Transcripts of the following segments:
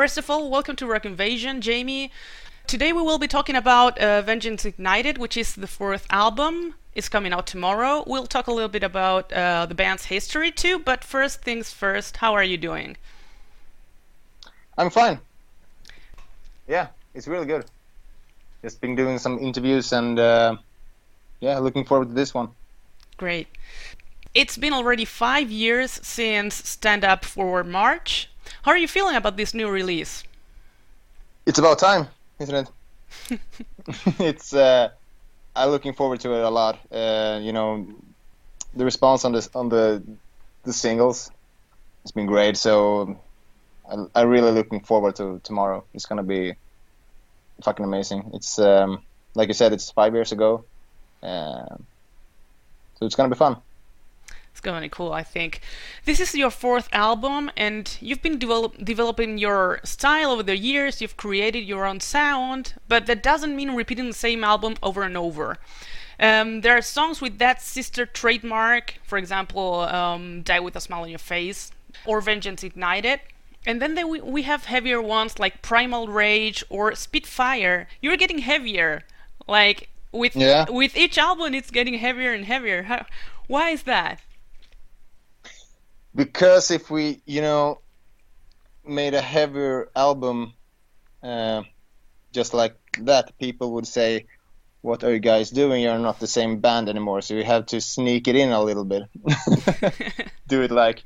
First of all, welcome to Rock Invasion, Jamie. Today we will be talking about uh, Vengeance Ignited, which is the fourth album. It's coming out tomorrow. We'll talk a little bit about uh, the band's history too, but first things first, how are you doing? I'm fine. Yeah, it's really good. Just been doing some interviews and uh, yeah, looking forward to this one. Great. It's been already five years since Stand Up for March. How are you feeling about this new release? It's about time, isn't it? it's. Uh, I'm looking forward to it a lot. Uh, you know, the response on this on the the singles has been great. So I, I'm really looking forward to tomorrow. It's gonna be fucking amazing. It's um, like you said, it's five years ago, uh, so it's gonna be fun. It's gonna be cool, I think. This is your fourth album, and you've been develop- developing your style over the years. You've created your own sound, but that doesn't mean repeating the same album over and over. Um, there are songs with that sister trademark, for example, um, "Die with a Smile on Your Face" or "Vengeance Ignited." And then they, we, we have heavier ones like Primal Rage or Spitfire. You're getting heavier. Like with Yeah. with each album it's getting heavier and heavier. How, why is that? Because if we you know made a heavier album uh, just like that people would say what are you guys doing? You're not the same band anymore. So you have to sneak it in a little bit. Do it like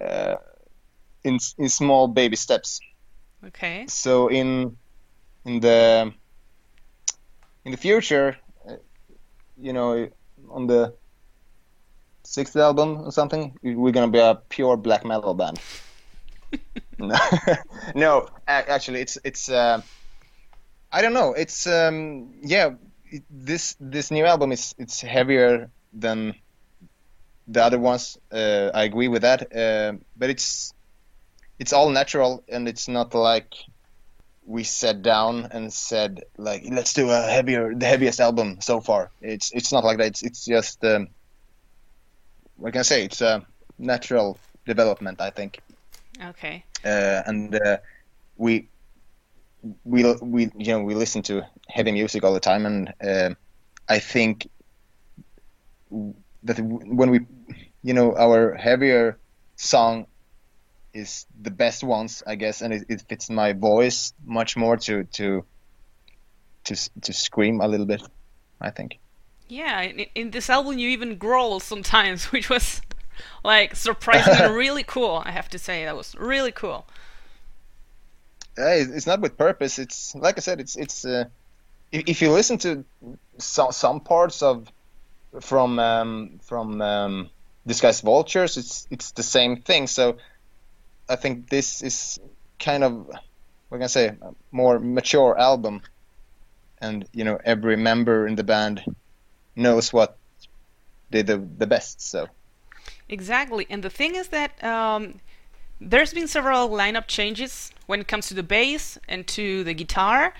uh, in in small baby steps. Okay. so in in the in the future uh, you know on the sixth album or something we're gonna be a pure black metal band. No, no actually it's it's uh, i don't know it's um yeah it, this this new album is it's heavier than the other ones uh, i agree with that uh, but it's it's all natural and it's not like we sat down and said like let's do a heavier the heaviest album so far. It's it's not like that it's it's just um, what can i say it's a natural development i think Okay. uh, and uh, we we we you know we listen to heavy music all the time and uh, i think that when we you know our heavier song is the best ones i guess and it, it fits my voice much more to to to to scream a little bit i think Yeah, in, in this album you even growl sometimes, which was like surprising and really cool. I have to say that was really cool. Hey, it's not with purpose. It's like I said. It's it's uh, if, if you listen to some some parts of from um, from um, Disguised Vultures, it's it's the same thing. So I think this is kind of what can I say, a more mature album, and you know every member in the band knows what did the the best. So Exactly, and the thing is that um, there's been several lineup changes when it comes to the bass and to the guitar,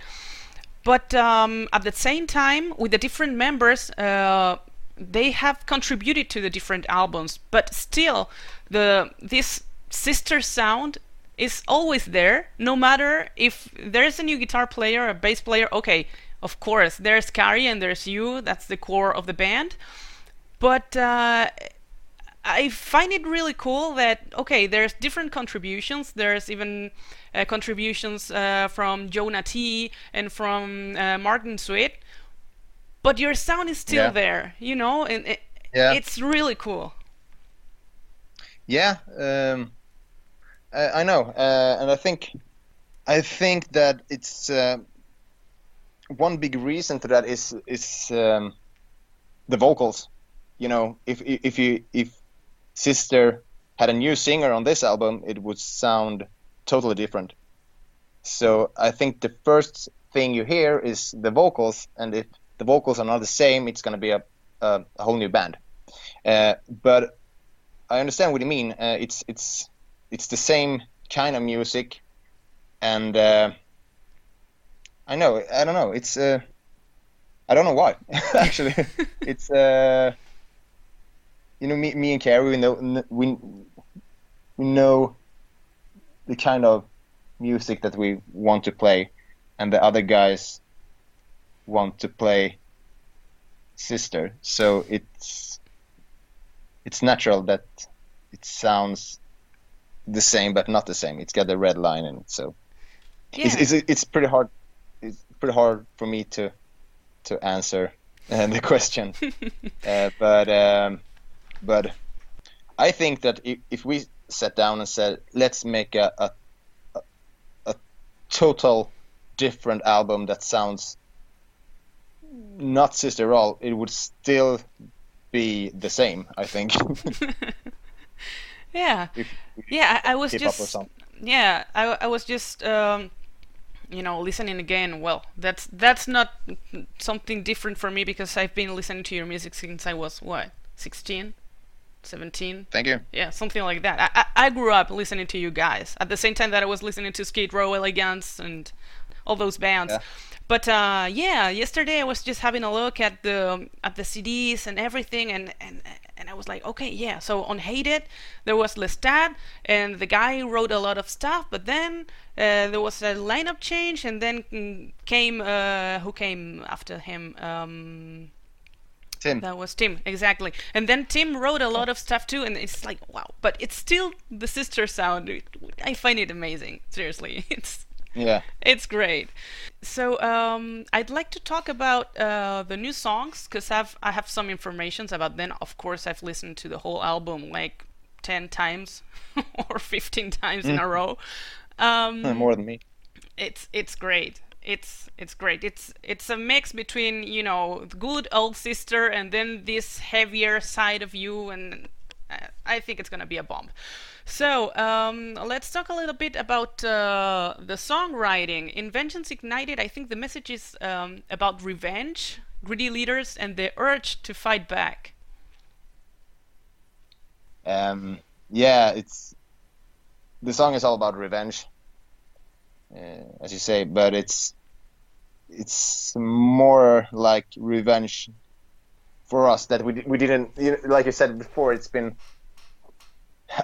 but um, at the same time, with the different members, uh, they have contributed to the different albums. But still, the this sister sound is always there, no matter if there's a new guitar player, a bass player. Okay, of course, there's Kari and there's you. That's the core of the band. But uh, I find it really cool that okay, there's different contributions. There's even uh, contributions uh, from Jona Tee and from uh, Martin Sweet, but your sound is still Yeah. there. You know, and it, Yeah. it's really cool. Yeah, um, I, I know, uh, and I think, I think that it's uh, one big reason to that is is um, the vocals. You know, if if you if Sister had a new singer on this album, it would sound totally different. So I think the first thing you hear is the vocals, and if the vocals are not the same, it's going to be a, a, a whole new band. Uh, but I understand what you mean. Uh, it's it's it's the same kind of music, and uh, I know I don't know. It's uh, I don't know why actually. it's uh, you know me me and Carrie we know we we know the kind of music that we want to play, and the other guys want to play sister. So it's it's natural that it sounds the same but not the same. It's got the red line in it, so Yeah. it's, it's it's pretty hard. Pretty hard for me to to answer uh, the question, uh, but um, but I think that if, if we sat down and said let's make a, a a- total different album that sounds not sister all, it would still be the same. I think. yeah. if Yeah, I, I was hip hop or just yeah, I, I was just um, you know listening again. Well, that's that's not something different for me because I've been listening to your music since I was what 16, 17. Thank you. Yeah, something like that. I, I I grew up listening to you guys at the same time that I was listening to Skid Row, Elegance, and all those bands. Yeah. But uh, yeah, yesterday I was just having a look at the at the CDs and everything, and and and I was like, okay, yeah. So on Hated, there was Lestat, and the guy wrote a lot of stuff. But then uh, there was a lineup change, and then mm, came uh, who came after him. Um, Tim. that was Tim, exactly. And then Tim wrote a lot of stuff too, and it's like, wow. But it's still the sister sound. I find it amazing. Seriously, it's Yeah. it's great. So um, I'd like to talk about uh, the new songs because I've I have some informations about them. Of course, I've listened to the whole album like ten times or fifteen times in a row. Um, More than me. it's it's great. It's it's great. It's it's a mix between you know the good old sister and then this heavier side of you, and I think it's gonna be a bomb. So um, let's talk a little bit about uh, the songwriting. Vengeance Ignited. I think the message is um, about revenge, greedy leaders, and the urge to fight back. Um, yeah, it's the song is all about revenge, uh, as you say, but it's it's more like revenge for us that we we didn't you know, like you said before. It's been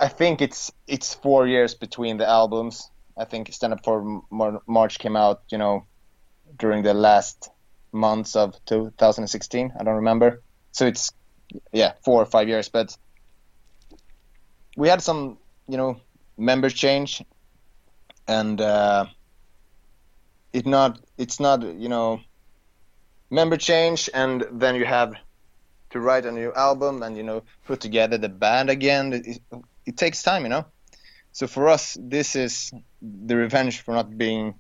I think it's it's four years between the albums. I think Stand Up for Mar- March came out, you know, during the last months of 2016. I don't remember. So it's yeah, four or five years, but we had some, you know, member change, and uh, it not it's not you know member change, and then you have to write a new album and you know put together the band again. It, it, takes time, you know. So for us, this is the revenge for not being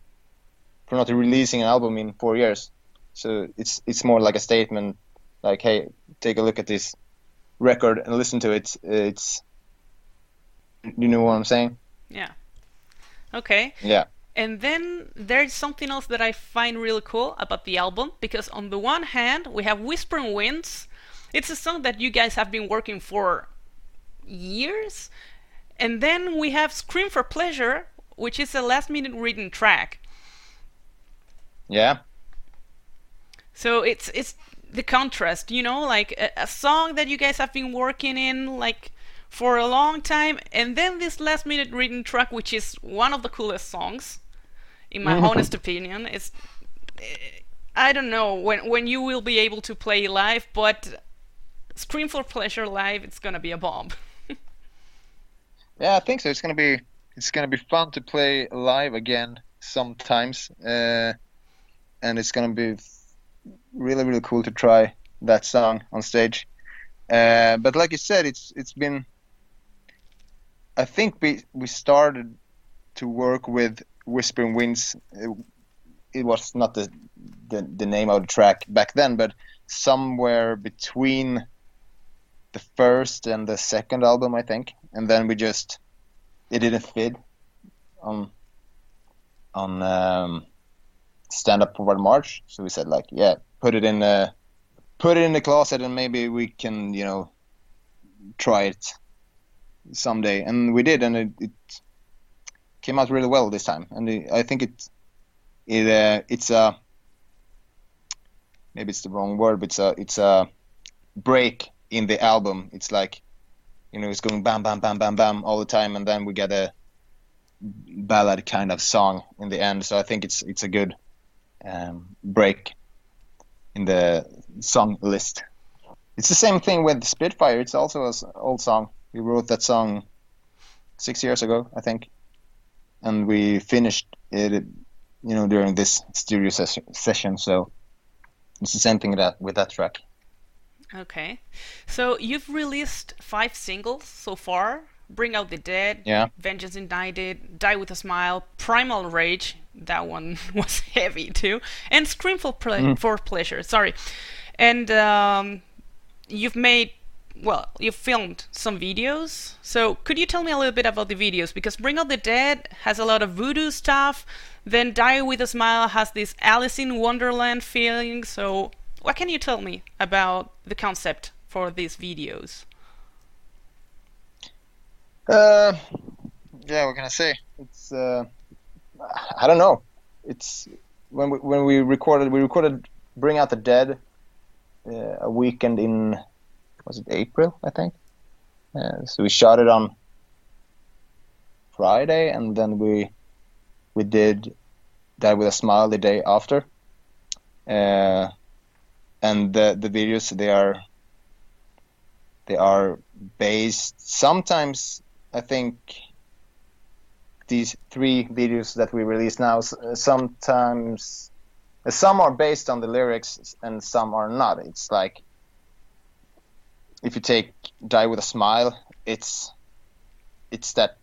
for not releasing an album in four years. So it's it's more like a statement, like, hey, take a look at this record and listen to it. It's you know what I'm saying? Yeah. Okay. Yeah. And then there's something else that I find really cool about the album because on the one hand we have Whispering Winds. It's a song that you guys have been working for years. And then we have Scream for Pleasure, which is a last minute written track. Yeah. So it's it's the contrast, you know, like a, a song that you guys have been working in like for a long time, and then this last minute written track, which is one of the coolest songs, in my mm-hmm. honest opinion. It's eh, I don't know when when you will be able to play live, but Scream for Pleasure live, it's gonna be a bomb. Yeah, I think so. It's gonna be it's gonna be fun to play live again sometimes, uh, and it's gonna be really really cool to try that song on stage. Uh, but like you said, it's it's been. I think we we started to work with Whispering Winds. It, it was not the, the the name of the track back then, but somewhere between the first and the second album, I think, and then we just it didn't fit on on um, stand up forward march, so we said like, yeah, put it in the put it in the closet, and maybe we can you know try it someday, and we did, and it, it came out really well this time, and it, I think it it uh, it's a maybe it's the wrong word, but it's a it's a break in the album. It's like you know it's going bam bam bam bam bam all the time, and then we get a ballad kind of song in the end. So I think it's it's a good um, break in the song list. It's the same thing with Spitfire. It's also an old song. We wrote that song six years ago, I think, and we finished it, you know, during this studio ses- session. So it's the same thing that with that track. Okay, so you've released five singles so far. Bring Out the Dead, Yeah. Vengeance Ignited, Die with a Smile, Primal Rage, that one was heavy too, and Scream for, ple- for Pleasure, sorry. And um, you've made, well, you've filmed some videos. So could you tell me a little bit about the videos? Because Bring Out the Dead has a lot of voodoo stuff, then Die with a Smile has this Alice in Wonderland feeling. So what can you tell me about the concept for these videos? Uh, yeah, what can I say? It's uh, I don't know. It's when we when we recorded we recorded Bring Out the Dead uh, a weekend in was it April I think. Uh, so we shot it on Friday and then we we did Die with a Smile the day after. Uh, and the the videos they are they are based sometimes I think these three videos that we release now sometimes some are based on the lyrics and some are not. It's like if you take Die with a Smile, it's it's that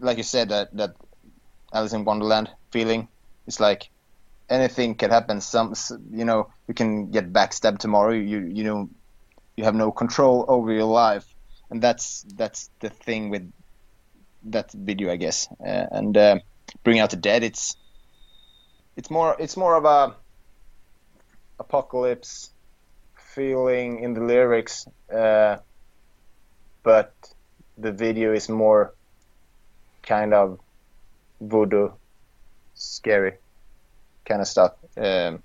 like you said that that Alice in Wonderland feeling. It's like anything can happen. Some you know you can get backstabbed tomorrow. You you know you have no control over your life, and that's that's the thing with that video, I guess. Uh, and uh, Bring Out the Dead, it's it's more it's more of a apocalypse feeling in the lyrics, uh, but the video is more kind of voodoo, scary kind of stuff. Um,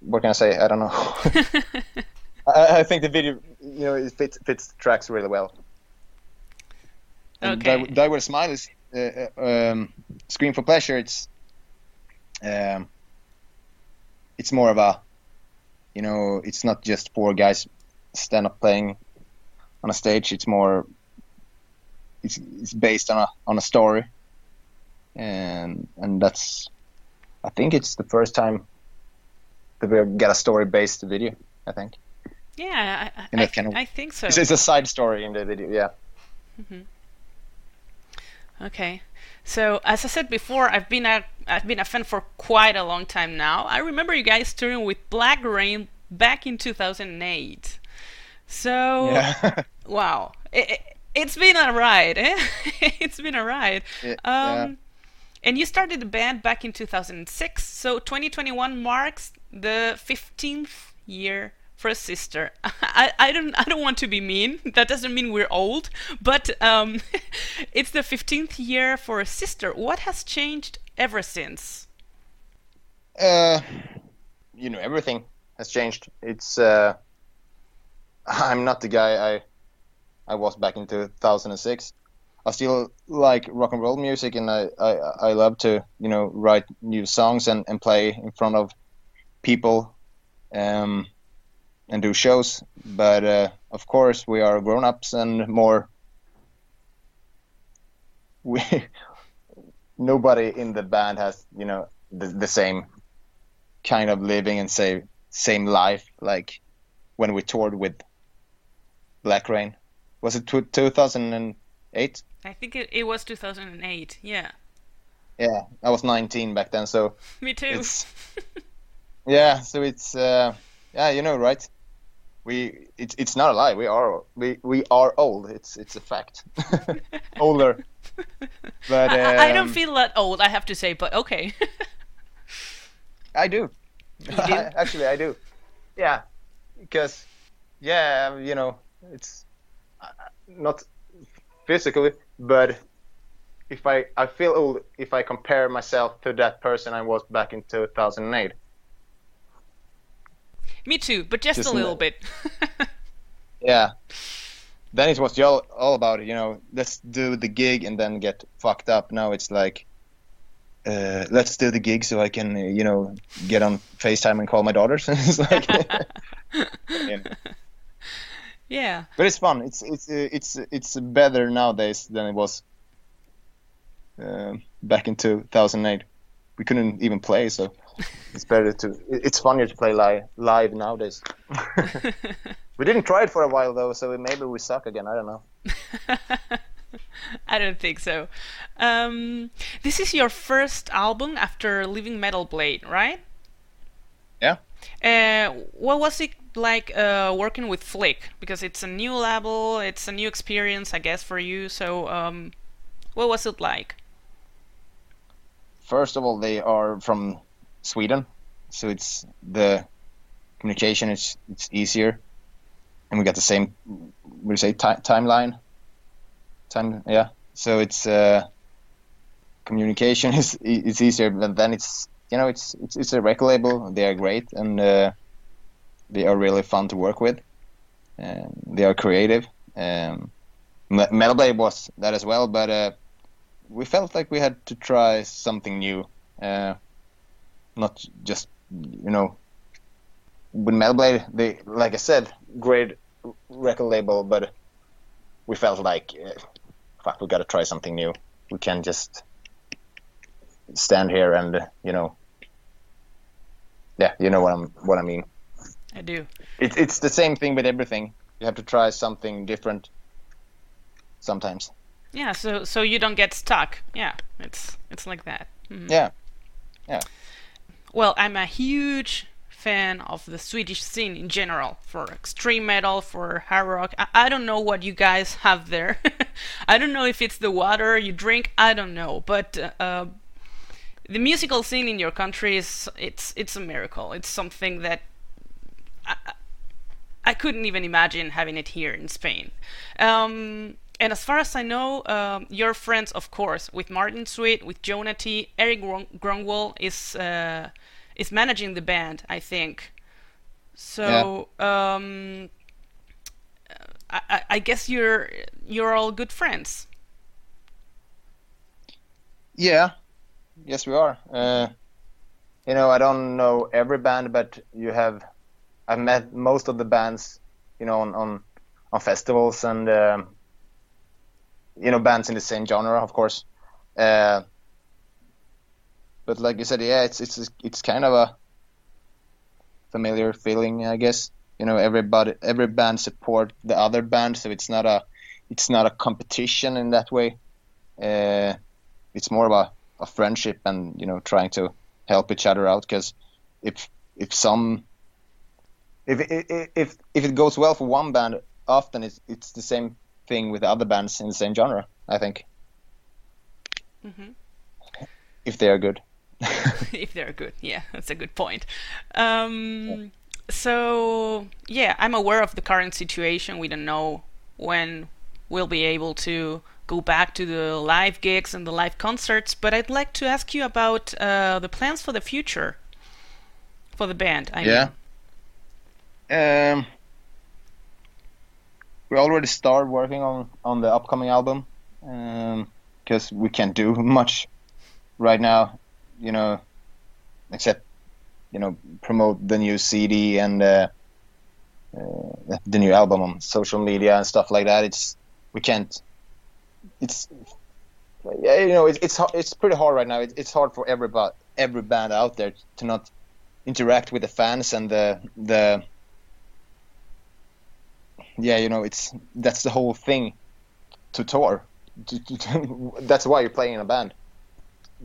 what can I say? I don't know. I, I think the video, you know, it fits fits the tracks really well. And Okay. Die, a Smile is uh, uh, um, Scream for Pleasure. It's um, it's more of a, you know, it's not just four guys stand up playing on a stage. It's more, it's, it's based on a on a story, and and that's, I think it's the first time that we got a story based video. I think Yeah, I, I, kind of- I think so. it's, it's a side story in the video. Yeah. Okay. So as I said before, I've been a I've been a fan for quite a long time now. I remember you guys touring with Black Rain back in 2008. So Yeah. wow, it, it, it's been a ride. Eh? it's been a ride. Yeah, Um, yeah. And you started the band back in 2006. So 2021 marks the 15th year for a sister. I, I don't I don't want to be mean. That doesn't mean we're old, but um, it's the 15th year for a sister. What has changed ever since? Uh, you know, everything has changed. It's uh, I'm not the guy I I was back in 2006. I still like rock and roll music, and I, I, I love to you know write new songs and, and play in front of people, um, and do shows. But uh, of course, we are grown ups and more. We nobody in the band has you know the, the same kind of living and say same life like when we toured with Black Rain. Was it two, 2008? I think it, it was 2008. Yeah, Yeah, I was 19 back then, so me too. yeah, so it's uh, yeah, you know, right? We it's it's not a lie. We are we we are old. It's it's a fact. Older. But I, I don't um, feel that old, I have to say, but okay. I do. do? Actually, I do. Yeah, because yeah, you know, it's uh, not physically, but if I I feel old if I compare myself to that person I was back in 2008. me too, but just, Just a little bit. Yeah. then it was all, all about you know let's do the gig and then get fucked up. Now it's like uh, let's do the gig so I can you know get on FaceTime and call my daughters. it's like. yeah. but it's fun. It's it's uh, it's it's better nowadays than it was uh, back in 2008. We couldn't even play, so it's better to. It's funnier to play live live nowadays. we didn't try it for a while though, so maybe we suck again. I don't know. I don't think so. Um, this is your first album after leaving Metal Blade, right? Yeah. Uh, what was it like uh, working with Flick? Because it's a new label, it's a new experience, I guess, for you. So, um, what was it like? First of all, they are from Sweden, so it's the communication is it's easier, and we got the same you say ti- timeline. Time yeah, so it's uh, communication is is easier, but then it's you know it's it's it's a record label. They are great and uh, they are really fun to work with. Um, they are creative. Um, Metal Blade was that as well, but. Uh, we felt like we had to try something new, uh, not just you know. With Metal Blade, they like I said, great record label, but we felt like, uh, fuck, we got to try something new. We can't just stand here and you know, yeah, you know what I'm what I mean. I do. It's it's the same thing with everything. You have to try something different sometimes. Yeah, so so you don't get stuck. Yeah, it's it's like that. Mhm. Yeah. Well, I'm a huge fan of the Swedish scene in general for extreme metal, for hard rock. I, I don't know what you guys have there. I don't know if it's the water you drink. I don't know, but uh, the musical scene in your country is it's it's a miracle. It's something that I, couldn't even imagine having it here in Spain. Um, and as far as I know, um, your friends, of course, with Martin Sweet, with Jona Tee, Erik Grönwall is uh, is managing the band, I think. So um, I, I- I guess you're you're all good friends. Yeah, yes, we are. Uh, you know, I don't know every band, but you have. I've met most of the bands, you know, on on, on festivals and um, you know bands in the same genre, of course. Uh, but like you said, yeah, it's it's it's kind of a familiar feeling, I guess. You know, everybody, every band support the other band, so it's not a it's not a competition in that way. Uh, it's more of a, a friendship and you know trying to help each other out because if if some if if if if it goes well for one band often it's it's the same thing with other bands in the same genre i think hmm if they are good if they're good. Yeah, that's a good point. Um, so yeah, I'm aware of the current situation. We don't know when we'll be able to go back to the live gigs and the live concerts, but I'd like to ask you about uh, the plans for the future for the band. I yeah um we already started working on on the upcoming album because we can't do much right now you know except you know promote the new cd and uh, uh, the new album on social media and stuff like that. It's we can't it's yeah you know it's it's, it's pretty hard right now. It, it's hard for every every band out there to not interact with the fans and the the yeah you know it's that's the whole thing to tour. To, to, to- that's why you're playing in a band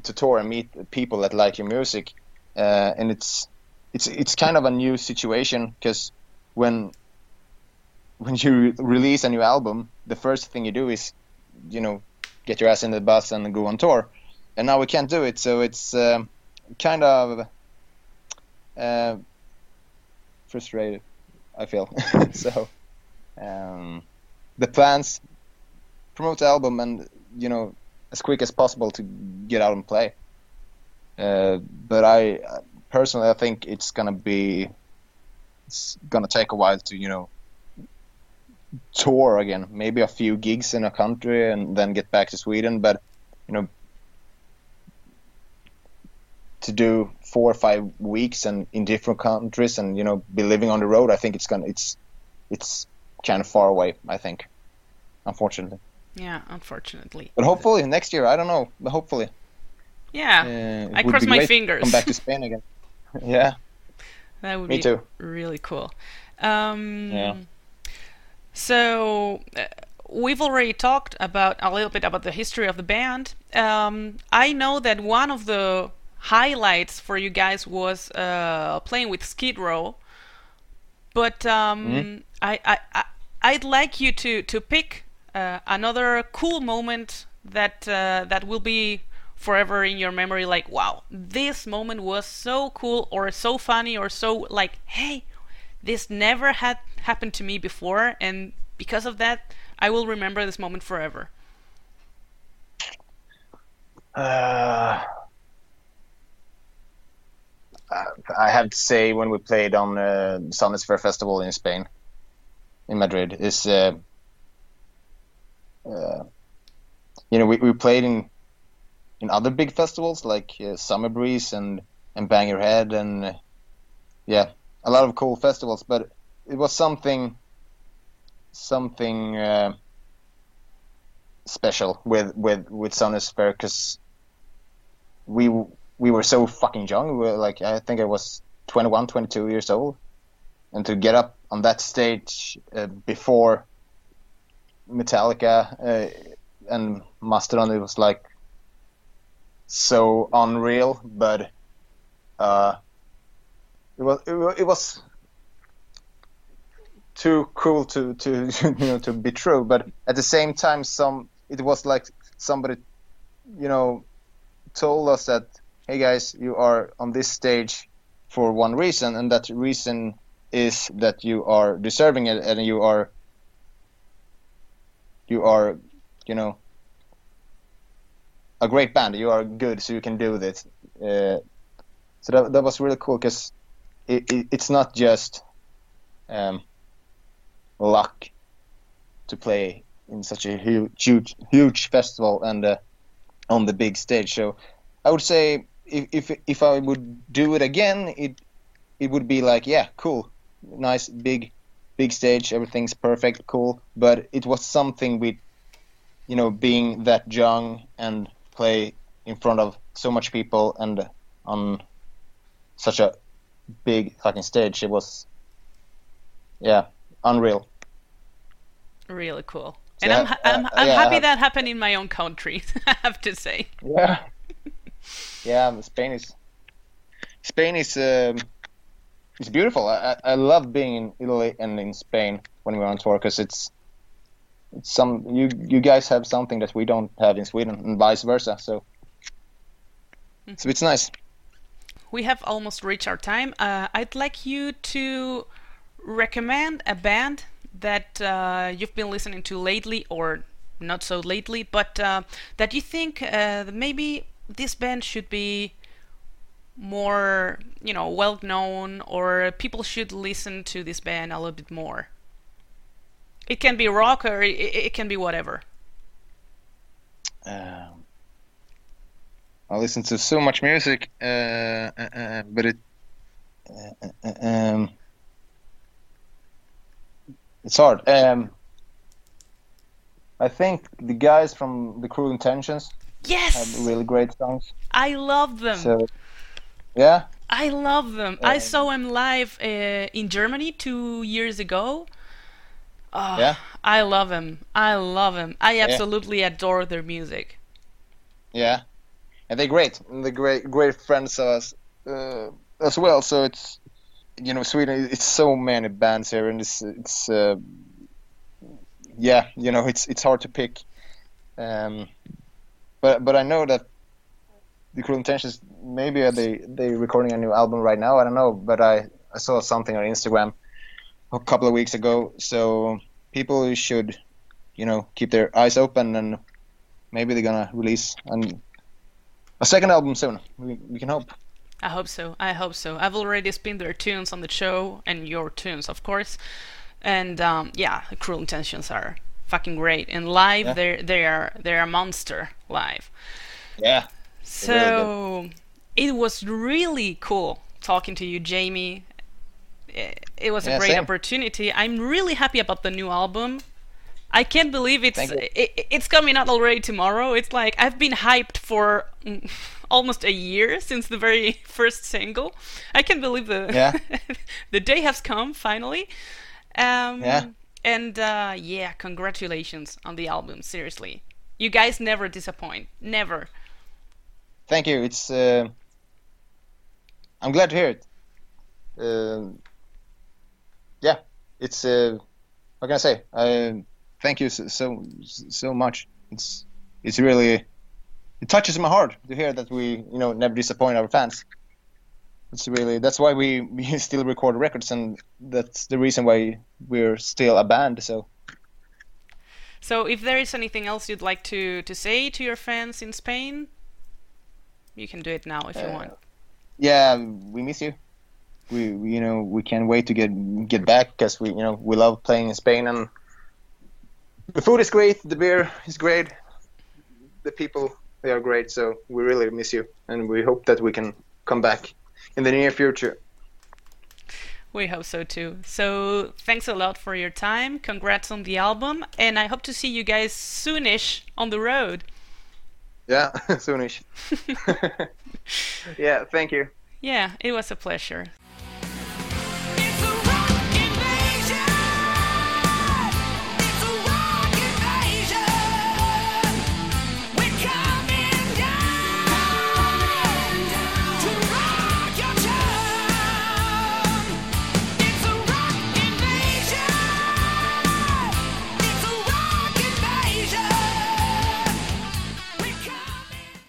to tour and meet people that like your music. Uh, and it's it's it's kind of a new situation because when when you re- release a new album the first thing you do is you know get your ass in the bus and go on tour. And now we can't do it so it's um, kind of uh, frustrated I feel. So um, the plans promote the album and you know as quick as possible to get out and play uh, but I personally I think it's gonna be it's gonna take a while to you know tour again. Maybe a few gigs in a country and then get back to Sweden. But you know, to do four or five weeks and in different countries and you know be living on the road, I think it's gonna it's it's kind of far away. I think, unfortunately. Yeah, unfortunately. But hopefully next year, I don't know. But hopefully. Yeah, Uh, I cross my fingers. Come back to Spain again. yeah. That would Me be too. really cool. Um, Yeah. So uh, we've already talked about a little bit about the history of the band. Um, I know that one of the highlights for you guys was uh, playing with Skid Row, but um, Mm-hmm. I, I, I I'd like you to to pick uh, another cool moment that uh, that will be forever in your memory like wow this moment was so cool or so funny or so like hey this never had happened to me before and because of that i will remember this moment forever. Uh, I have to say when we played on uh, Sonisphere Festival in Spain, in Madrid, is uh, uh, you know we, we played in in other big festivals like uh, Summer Breeze and and Bang Your Head and uh, yeah a lot of cool festivals, but it was something something uh, special with with with Sonisphere because we we were so fucking young. We were like I think I was 21, 22 years old, and to get up on that stage uh, before Metallica uh, and Mastodon, it was like so unreal. But uh, it was it was, too cool to to you know to be true. But at the same time, some it was like somebody you know told us that hey guys, you are on this stage for one reason, and that reason is that you are deserving it, and you are you are you know a great band. You are good, so you can do this. Uh, so that that was really cool because it, it, it's not just um, luck to play in such a huge huge, huge festival and uh, on the big stage. So I would say if if if I would do it again, it it would be like yeah, cool, nice big big stage, everything's perfect, cool. But it was something with you know being that young and play in front of so much people and on such a big fucking stage. It was yeah, unreal. really cool So and i'm, I- ha- I'm, uh, I'm yeah, happy have- that happened in my own country i have to say Yeah. yeah, Spain is Spain is um, it's beautiful. I, I love being in Italy and in Spain when we're on tour because it's it's some you you guys have something that we don't have in Sweden and vice versa. So so it's nice. we have almost reached our time. Uh, I'd like you to recommend a band that uh, you've been listening to lately, or not so lately, but uh, that you think uh, maybe this band should be more, you know, well known, or people should listen to this band a little bit more. It can be rock, or it, it can be whatever. Um, I listen to so much music, uh, uh, uh, but it uh, uh, um, it's hard. Um, I think the guys from the Cruel Intentions Yes, have really great songs. I love them. So yeah, I love them. I Um, saw him live uh, in Germany two years ago. Oh, Yeah? I love him. I love him. I absolutely adore their music. yeah, and they're great. And they're great, great friends of us uh, as well. So it's you know Sweden. It's so many bands here, and it's it's uh, yeah, you know it's it's hard to pick. Um, but but I know that the Cruel Intentions maybe are they they recording a new album right now. I don't know, but I I saw something on Instagram a couple of weeks ago. So people should you know keep their eyes open and maybe they're gonna release an, a second album soon. We, we can hope. I hope so. I hope so. I've already spin their tunes on the show and your tunes, of course. and um, yeah, the Cruel Intentions are fucking great. And live, Yeah. they're they are they're a monster live. Yeah. So it was really cool talking to you, Jamie. It was a Yeah, great same. opportunity. I'm really happy about the new album. I can't believe it's it, it's coming out already tomorrow. It's like I've been hyped for almost a year since the very first single. I can't believe the Yeah. the day has come finally. Um, Yeah. And uh, yeah, congratulations on the album. Seriously, you guys never disappoint. Never. Thank you. It's. Uh, I'm glad to hear it. Um yeah, it's. Uh, what can I say? Uh, thank you so, so so much. It's it's really it touches my heart to hear that we you know never disappoint our fans. It's really that's why we, we still record records and that's the reason why we're still a band. So So, if there is anything else you'd like to, to say to your fans in Spain, you can do it now if you Uh, want. yeah, we miss you. We, we you know we can't wait to get get back because we you know we love playing in Spain and the food is great, the beer is great, the people they are great. So we really miss you and we hope that we can come back in the near future. We hope so too. So, thanks a lot for your time. Congrats on the album, and I hope to see you guys soonish on the road. Yeah, soonish. yeah, thank you. Yeah, it was a pleasure.